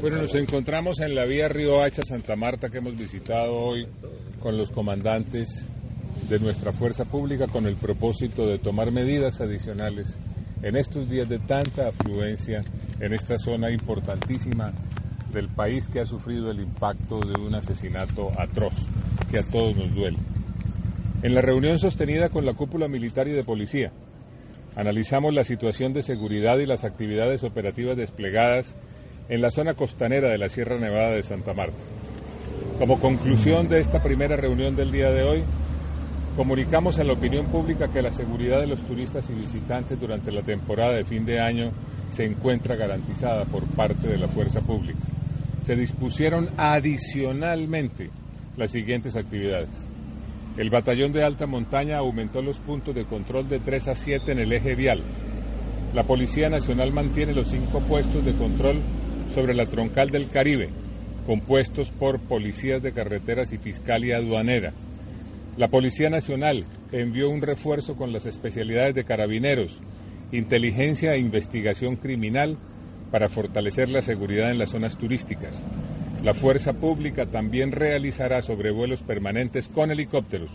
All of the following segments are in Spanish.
Bueno, nos encontramos en la vía Río Hacha Santa Marta que hemos visitado hoy con los comandantes de nuestra fuerza pública con el propósito de tomar medidas adicionales en estos días de tanta afluencia en esta zona importantísima del país que ha sufrido el impacto de un asesinato atroz que a todos nos duele. En la reunión sostenida con la cúpula militar y de policía, analizamos la situación de seguridad y las actividades operativas desplegadas en la zona costanera de la Sierra Nevada de Santa Marta. Como conclusión de esta primera reunión del día de hoy, comunicamos a la opinión pública que la seguridad de los turistas y visitantes durante la temporada de fin de año se encuentra garantizada por parte de la fuerza pública. Se dispusieron adicionalmente las siguientes actividades. El batallón de alta montaña aumentó los puntos de control de 3 a 7 en el eje vial. La Policía Nacional mantiene los cinco puestos de control sobre la troncal del Caribe, compuestos por policías de carreteras y fiscalía aduanera. La Policía Nacional envió un refuerzo con las especialidades de carabineros, inteligencia e investigación criminal para fortalecer la seguridad en las zonas turísticas. La Fuerza Pública también realizará sobrevuelos permanentes con helicópteros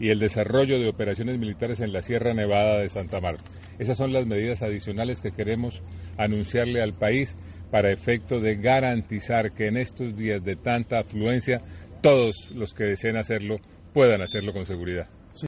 y el desarrollo de operaciones militares en la Sierra Nevada de Santa Marta. Esas son las medidas adicionales que queremos anunciarle al país para efecto de garantizar que en estos días de tanta afluencia todos los que deseen hacerlo puedan hacerlo con seguridad.